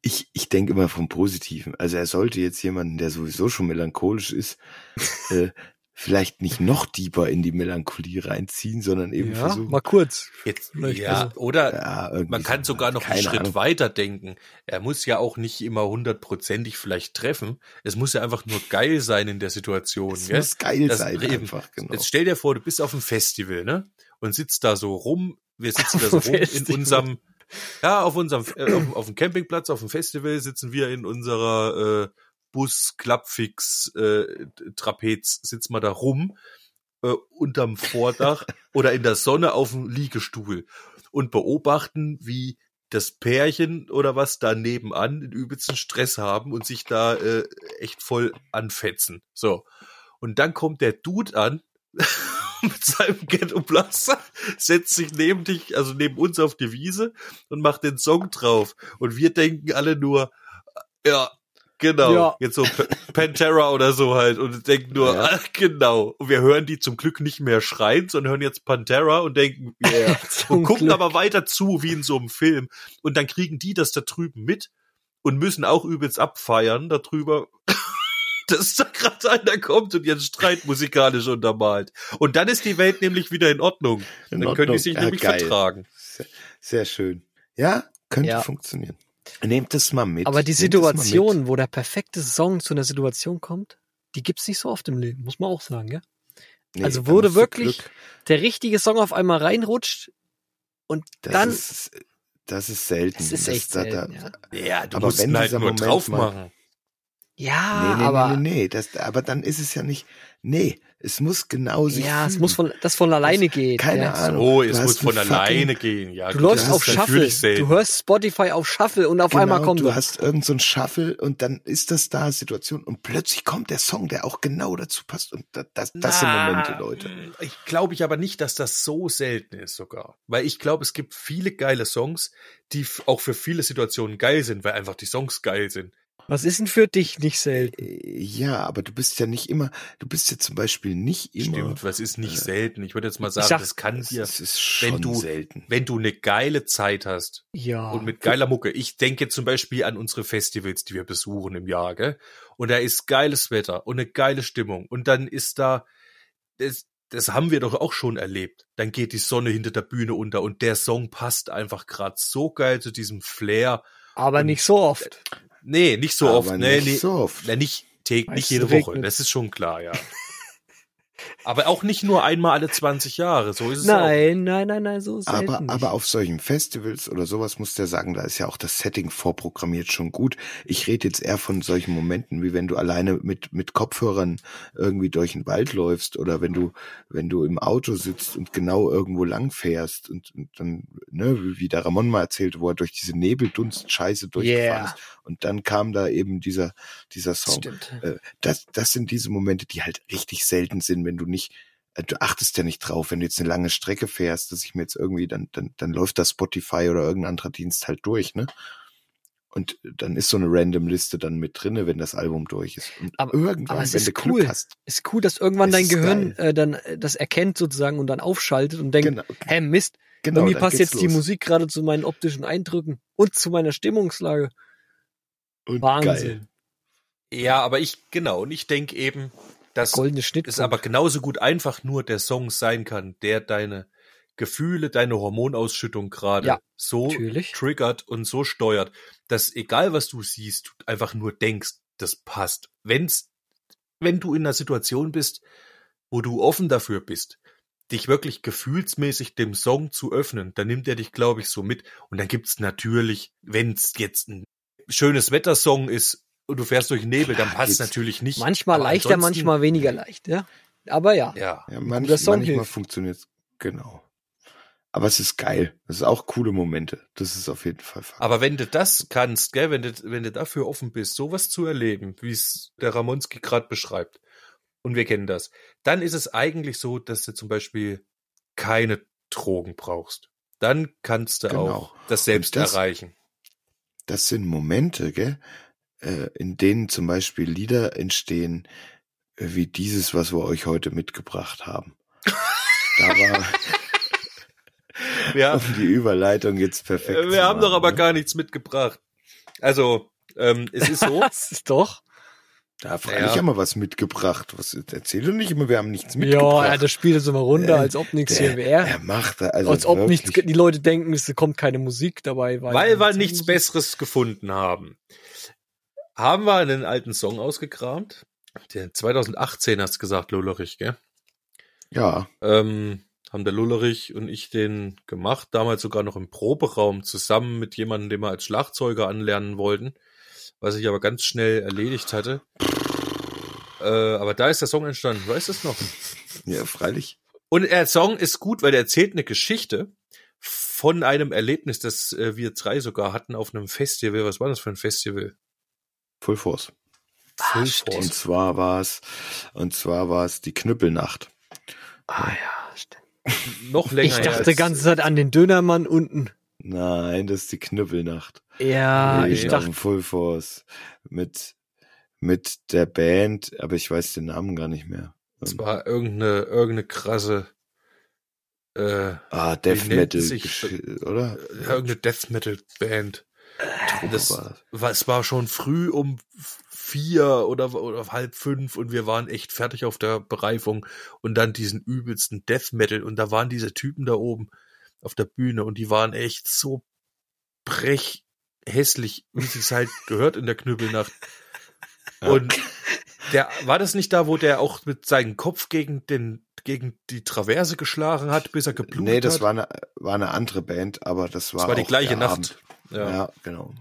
ich, ich denke immer vom Positiven. Also er sollte jetzt jemanden, der sowieso schon melancholisch ist, äh, vielleicht nicht noch tiefer in die Melancholie reinziehen, sondern eben ja, versuchen. mal kurz. Jetzt, ja, also- oder Ja, man kann so, sogar noch einen Schritt Ahnung. weiter denken. Er muss ja auch nicht immer hundertprozentig vielleicht treffen. Es muss ja einfach nur geil sein in der Situation. Es gell? muss geil Das sein, eben. einfach, genau. Jetzt stell dir vor, du bist auf einem Festival, ne? Und sitzt da so rum. Wir sitzen da so rum in unserem, ja, auf unserem, äh, auf, auf dem Campingplatz, auf dem Festival sitzen wir in unserer äh, Bus, Klappfix, äh, Trapez, sitzen wir da rum, äh, unterm Vordach oder in der Sonne auf dem Liegestuhl und beobachten, wie das Pärchen oder was da nebenan den übelsten Stress haben und sich da äh, echt voll anfetzen. So. Und dann kommt der Dude an mit seinem Ghetto Blaster, setzt sich neben dich, also neben uns auf die Wiese und macht den Song drauf. Und wir denken alle nur, ja, genau, Ja. jetzt so Pantera oder so halt und denken nur, Ja. ach, genau. Und wir hören die zum Glück nicht mehr schreien, sondern hören jetzt Pantera und denken, yeah. Und gucken Glück. aber weiter zu, wie in so einem Film. Und dann kriegen die das da drüben mit und müssen auch übelst abfeiern darüber, dass da gerade einer kommt und jetzt Streit musikalisch untermalt. Und dann ist die Welt nämlich wieder in Ordnung. In dann können die sich Ja, nämlich geil. vertragen. Sehr, sehr schön. Ja, könnte Ja. funktionieren. Nehmt das mal mit. Aber die das mal. Situation, wo der perfekte Song zu einer Situation kommt, die gibt's nicht so oft im Leben, muss man auch sagen, gell? Nee, also wurde wirklich Glück- der richtige Song auf einmal reinrutscht und Das dann ist, das ist selten. es ist Das- echt da- da- selten, ja. Ja, du Aber musst wenn ihn halt nur Moment drauf mal- machen. Ja, nee, nee, aber nee, nee, nee. Das, aber dann ist es ja nicht. Nee, es muss genau sich. ja, es fügen. muss von das von alleine geht. keine ja. Ahnung. Du es muss von alleine fucking- gehen. Ja, Du gut, läufst das auf Shuffle, du hörst Spotify auf Shuffle und auf Genau, einmal kommt du das. hast irgend so ein Shuffle und dann ist das da Situation und plötzlich kommt der Song, der auch genau dazu passt und das, das, das sind Momente, Leute. Ich glaube ich aber nicht, dass das so selten ist sogar. Weil ich glaube, es gibt viele geile Songs, die auch für viele Situationen geil sind, weil einfach die Songs geil sind. Was ist denn für dich nicht selten? Äh, Ja, aber du bist ja nicht immer, du bist ja zum Beispiel nicht immer. Stimmt, was ist nicht äh, selten. Ich würde jetzt mal sagen, sag- das kann Es, dir, es ist schon wenn du- selten. wenn du eine geile Zeit hast Ja. und mit geiler Mucke. Ich denke zum Beispiel an unsere Festivals, die wir besuchen im Jahr, gell? Und da ist geiles Wetter und eine geile Stimmung. Und dann ist da, das, das haben wir doch auch schon erlebt. Dann geht die Sonne hinter der Bühne unter und der Song passt einfach gerade so geil zu diesem Flair. Aber und- nicht so oft. Nee, nicht so Aber oft. Nee, nicht nee. so oft. Na, nicht, nicht jede. Woche. Das ist schon klar, ja. Aber auch nicht nur einmal alle 20 Jahre. So ist es auch. Nein, nein, nein, nein, so selten Aber, nicht. aber auf solchen Festivals oder sowas muss der sagen, da ist ja auch das Setting vorprogrammiert schon gut. Ich rede jetzt eher von solchen Momenten, wie wenn du alleine mit, mit Kopfhörern irgendwie durch den Wald läufst oder wenn du, wenn du im Auto sitzt und genau irgendwo lang fährst und, und dann, ne, wie, wie der Ramon mal erzählt, wo er durch diese Nebeldunst-Scheiße durchgefahren Yeah. ist. Und dann kam da eben dieser, dieser Song. Stimmt. Äh, das, das sind diese Momente, die halt richtig selten sind, wenn du nicht, äh, du achtest ja nicht drauf, wenn du jetzt eine lange Strecke fährst, dass ich mir jetzt irgendwie, dann, dann, dann läuft das Spotify oder irgendein anderer Dienst halt durch, ne? Und dann ist so eine Random-Liste dann mit drinne, wenn das Album durch ist. Und Aber- irgendwann, aber es wenn ist du Glück cool. hast, Ist cool, dass irgendwann dein Gehirn geil. äh, dann äh, das erkennt sozusagen und dann aufschaltet und denkt, genau, hä, Mist, genau, irgendwie passt jetzt die los. Musik gerade zu meinen optischen Eindrücken und zu meiner Stimmungslage. Und Wahnsinn. Ja, aber ich, genau, und ich denke eben, dass Goldene es Schnittpunkt. aber genauso gut einfach nur der Song sein kann, der deine Gefühle, deine Hormonausschüttung gerade Ja, so natürlich. triggert und so steuert, dass egal was du siehst, du einfach nur denkst, das passt. Wenn's, wenn du in einer Situation bist, wo du offen dafür bist, dich wirklich gefühlsmäßig dem Song zu öffnen, dann nimmt er dich, glaube ich, so mit. Und dann gibt's natürlich, wenn's jetzt ein schönes Wettersong ist und du fährst durch den Nebel, dann passt. Manchmal natürlich nicht. Aber leichter, manchmal weniger leicht, ja. Aber ja. Ja. Ja, manch, Song manchmal hilft. funktioniert's, genau. Aber es ist geil. Es ist auch coole Momente. Das ist auf jeden Fall. Aber wenn du das kannst, gell, wenn du, wenn du dafür offen bist, sowas zu erleben, wie es der Ramonski gerade beschreibt, und wir kennen das, dann ist es eigentlich so, dass du zum Beispiel keine Drogen brauchst. Dann kannst du Genau. auch das selbst das- erreichen. das sind Momente, gell, äh, in denen zum Beispiel Lieder entstehen, äh, wie dieses, was wir euch heute mitgebracht haben. Da war, Ja, um die Überleitung jetzt perfekt äh, wir haben doch aber ne? gar nichts mitgebracht. Also, ähm, es ist so, Das ist doch. Da freilich Ja. haben wir was mitgebracht. Was erzähl doch nicht immer, wir haben nichts mitgebracht. ja, das spielt es immer runter, Äh, als ob nichts der- hier wäre. Er macht da also als ob nichts, die Leute denken, es kommt keine Musik dabei. Weil wir nichts nichts Musik- Besseres gefunden haben. Haben wir einen alten Song ausgekramt? Der 2018 hast du gesagt, Lullerich, gell? Ja, Ähm, haben der Lullerich und ich den gemacht, damals sogar noch im Proberaum zusammen mit jemandem, den wir als Schlagzeuger anlernen wollten, was ich aber ganz schnell erledigt hatte. Äh, aber da ist der Song entstanden, weißt du es noch? ja, freilich. Und der Song ist gut, weil er erzählt eine Geschichte von einem Erlebnis, das äh, wir drei sogar hatten auf einem Festival. Was war das für ein Festival? Full Force. Full Und Force. zwar war es, und zwar war es die Knüppelnacht. Ah ja, stimmt. Noch länger Ich dachte die ganze Zeit an den Dönermann unten. Nein, das ist die Knüppelnacht. Ja, Nee, ich dachte, Full Force. Mit, mit der Band, aber ich weiß den Namen gar nicht mehr. Es war irgendeine, irgendeine krasse, äh, Ah, Death Metal, sich- oder? irgendeine Death Metal Band. Das war das. es war schon früh um vier oder, oder halb fünf und wir waren echt fertig auf der Bereifung und dann diesen übelsten Death Metal und da waren diese Typen da oben auf der Bühne und die waren echt so brech hässlich, wie sich's halt gehört in der Knüppelnacht. Und der, war das nicht da, wo der auch mit seinem Kopf gegen den, gegen die Traverse geschlagen hat, bis er geblutet Nee, das hat? war eine, war eine andere Band, aber das war, das war die gleiche Nacht. Abend. Ja. Ja. genau.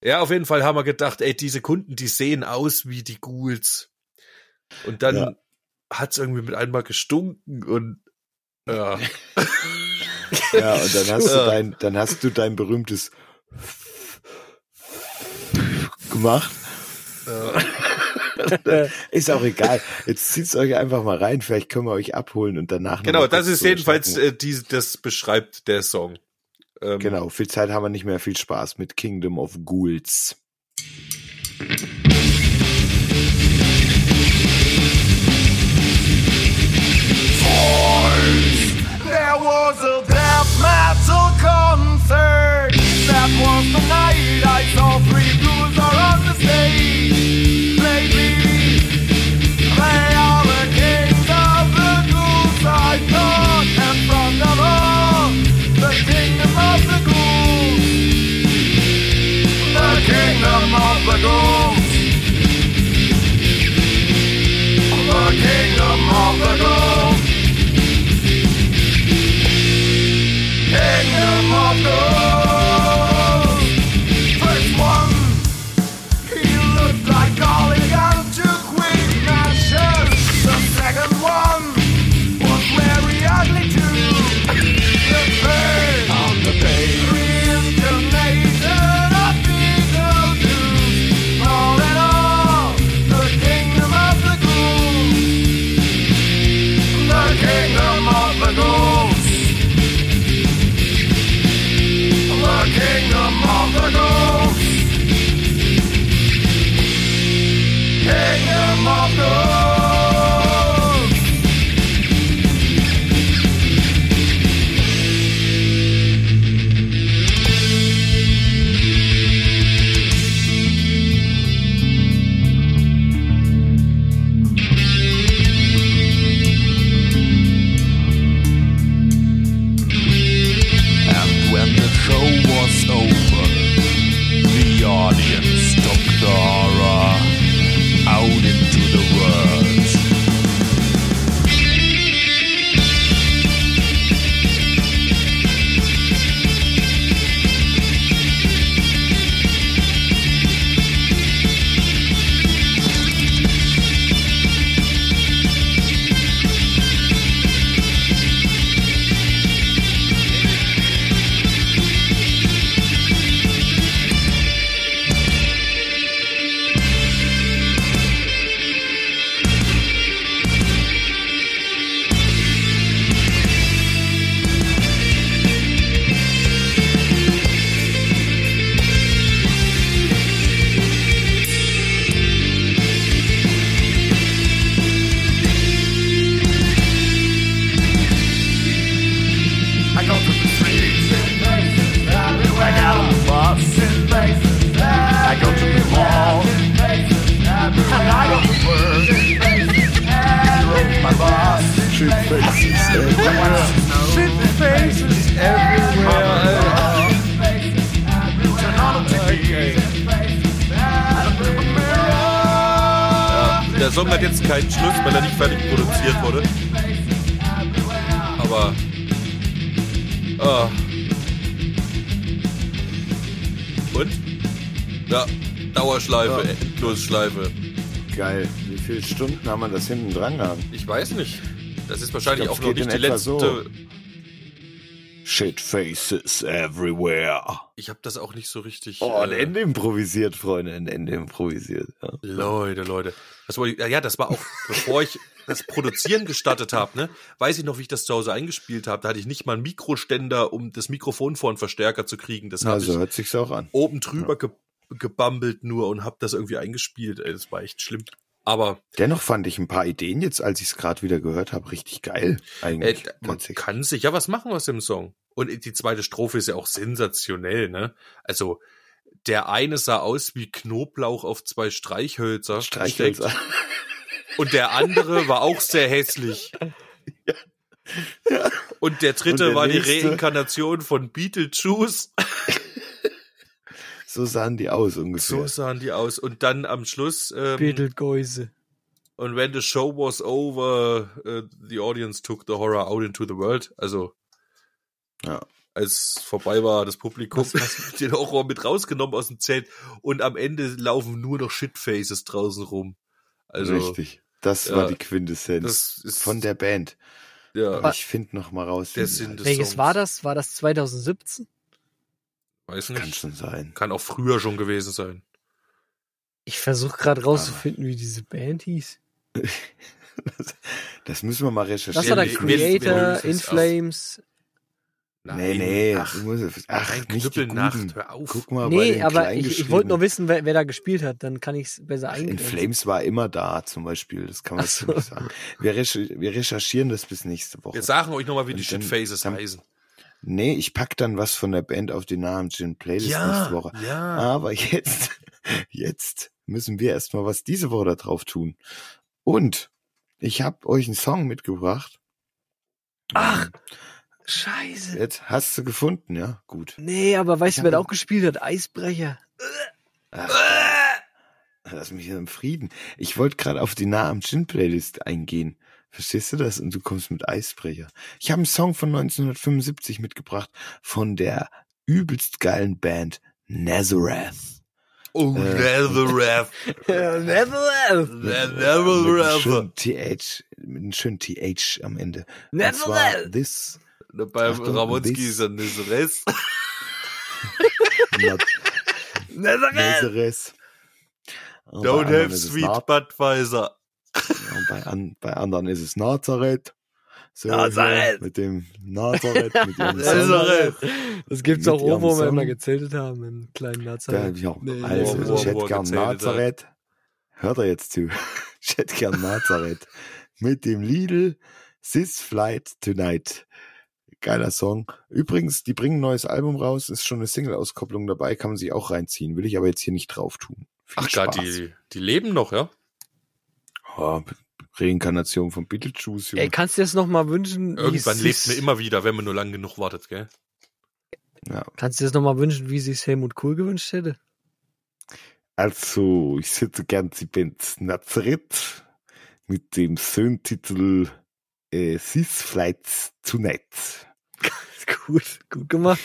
Ja, auf jeden Fall haben wir gedacht, ey, diese Kunden, die sehen aus wie die Ghouls. Und dann Ja. hat's irgendwie mit einmal gestunken und ja. Ja, und dann hast du dein, dann hast du dein berühmtes gemacht. Ist auch egal. Jetzt zieht's euch einfach mal rein. Vielleicht können wir euch abholen und danach genau, das ist jedenfalls, äh, die, das beschreibt der Song. Ähm, Genau, viel Zeit haben wir nicht mehr. Viel Spaß mit Kingdom of Ghouls. There was a death metal concert. That was the night I saw three are on the stage. Viele Stunden haben wir das hinten dran gehabt? Ich weiß nicht. Das ist wahrscheinlich Ich glaub, auch noch nicht die letzte. so. Shit faces everywhere. Ich habe das auch nicht so richtig. Oh, ein äh, Ende improvisiert, Freunde. Ein Ende improvisiert. Ja. Leute, Leute. Das ich, ja, ja, das war auch, bevor ich das Produzieren gestartet habe, ne, weiß ich noch, wie ich das zu Hause eingespielt habe. Da hatte ich nicht mal einen Mikroständer, um das Mikrofon vor einen Verstärker zu kriegen. Das Also hört sich's auch an. oben drüber ge gebambelt nur und habe das irgendwie eingespielt. Ey, das war echt schlimm. Aber Dennoch fand ich ein paar Ideen jetzt, als ich es gerade wieder gehört habe, richtig geil. äh, Eigentlich. man Tatsächlich. kann sich ja was machen aus dem Song. Und die zweite Strophe ist ja auch sensationell, ne? Also der eine sah aus wie Knoblauch auf zwei Streichhölzer. Streichhölzer. Und der andere war auch sehr hässlich. Und der dritte Und der war die nächste? Reinkarnation von Beetlejuice. So sahen die aus ungefähr. So sahen die aus. Und dann am Schluss, ähm, Betelgeuse. und when the show was over, uh, the audience took the horror out into the world. Also, Ja. als vorbei war, das Publikum hat den Horror mit rausgenommen aus dem Zelt. Und am Ende laufen nur noch Shitfaces draußen rum. Also, Richtig. Das ja, war die Quintessenz das ist von der Band. ja, ich finde noch mal raus. Welches Songs. war das? War das 2017? Weiß Kann nicht. schon sein. Kann auch früher schon gewesen sein. Ich versuche gerade rauszufinden, wie diese Band hieß. Das, das müssen wir mal recherchieren. Das war der Creator, In. Flames. Nee, nee. Ach, ach nicht die Knüppelnacht, Guten. hör auf. Guck mal Nee, aber ich, ich wollte nur wissen, wer, wer da gespielt hat. Dann kann ich es besser In eingrenzen. Flames war immer da, zum Beispiel. Das kann man so. nicht sagen. Wir, recher- wir recherchieren das bis nächste Woche. Wir sagen euch nochmal, wie die Und dann- Shitfaces dann- heißen. Nee, ich pack dann was von der Band auf die Namen Gin Playlist nächste Woche. ja. Aber jetzt, jetzt müssen wir erstmal was diese Woche da drauf tun. Und ich habe euch einen Song mitgebracht. Ach, scheiße. Jetzt hast du gefunden, ja? Gut. Nee, aber weißt Ich du, wer da auch gespielt hat? Eisbrecher. Ach, lass mich hier im Frieden. Ich wollte gerade auf die Nah am Gin Playlist eingehen. Verstehst du das? Und du kommst mit Eisbrecher. Ich habe einen Song von 1975 mitgebracht von der übelst geilen Band Nazareth. Oh, Äh, Nazareth. Nazareth. schönen TH, mit einem schönen TH am Ende. Nazareth. This Achtung, Ramonski ist er Nazareth. Nazareth. Nazareth. Bei Don't have sweet Budweiser. Bei, an, bei anderen ist es Nazareth. So, Nazareth. Mit dem Nazareth, mit ihrem Nazareth. Das gibt's Mit auch oben, wo wir immer gezeltet haben, in kleinen Nazareth. ja. Nee, also, wo- wo- ich hätte gern gezählt hat. Nazareth. Hört er jetzt zu. Ich hätte gern Nazareth. Mit dem Lidl Sis Flight Tonight. Geiler Song. Übrigens, die bringen ein neues Album raus, ist schon eine Single-Auskopplung dabei, kann man sich auch reinziehen. Will ich aber jetzt hier nicht drauf tun. Viel Ach Spaß. die, die leben noch, ja? Oh, Reinkarnation von Beetlejuice, Junge. Ey, kannst du dir das nochmal wünschen? wie Irgendwann lebt man immer wieder, wenn man nur lang genug wartet, gell? ja. Kannst du dir das nochmal wünschen, wie sich Helmut Kohl gewünscht hätte? Also, ich hätte gern die Band Nazareth mit dem Söhntitel äh, Sis Flights Tonight. Gut, gut gemacht.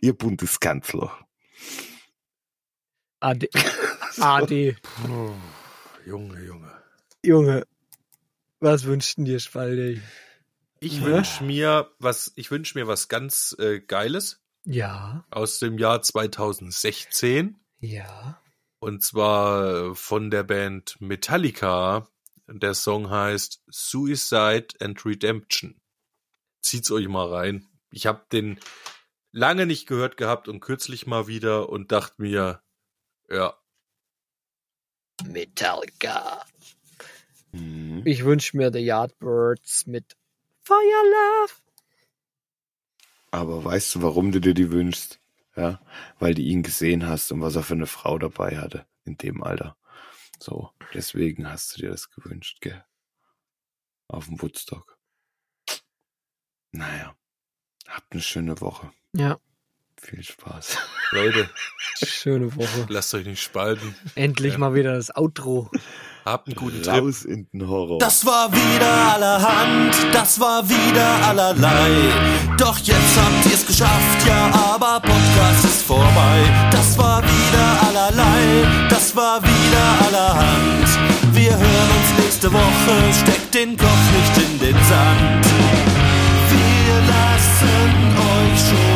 Ihr Bundeskanzler. AD. AD. Puh, Junge, Junge. Junge, was wünschten dir, Spaldi? Ich Ja. wünsch mir was, ich wünsch mir was ganz äh, Geiles Ja, aus dem Jahr 2016. ja. Und zwar von der Band Metallica. Der Song heißt Suicide and Redemption. Zieht's euch mal rein. Ich habe den lange nicht gehört gehabt und kürzlich mal wieder und dachte mir, ja, Metallica. Mhm. Ich wünsche mir The Yardbirds mit Fire Love. Aber weißt du, warum du dir die wünschst? Ja, weil du ihn gesehen hast und was er für eine Frau dabei hatte in dem Alter. So, deswegen hast du dir das gewünscht, gell? Auf dem Woodstock. Naja, habt eine schöne Woche. Ja, Viel Spaß. Leute, schöne Woche. lasst euch nicht spalten. Endlich Ja. mal wieder das Outro. Habt einen guten Trip. Raus in den Horror. Das war wieder allerhand, das war wieder allerlei. Doch jetzt habt ihr's geschafft, ja, aber Podcast ist vorbei. Das war wieder allerlei, das war wieder allerhand. Wir hören uns nächste Woche, steckt den Kopf nicht in den Sand. Wir lassen euch schon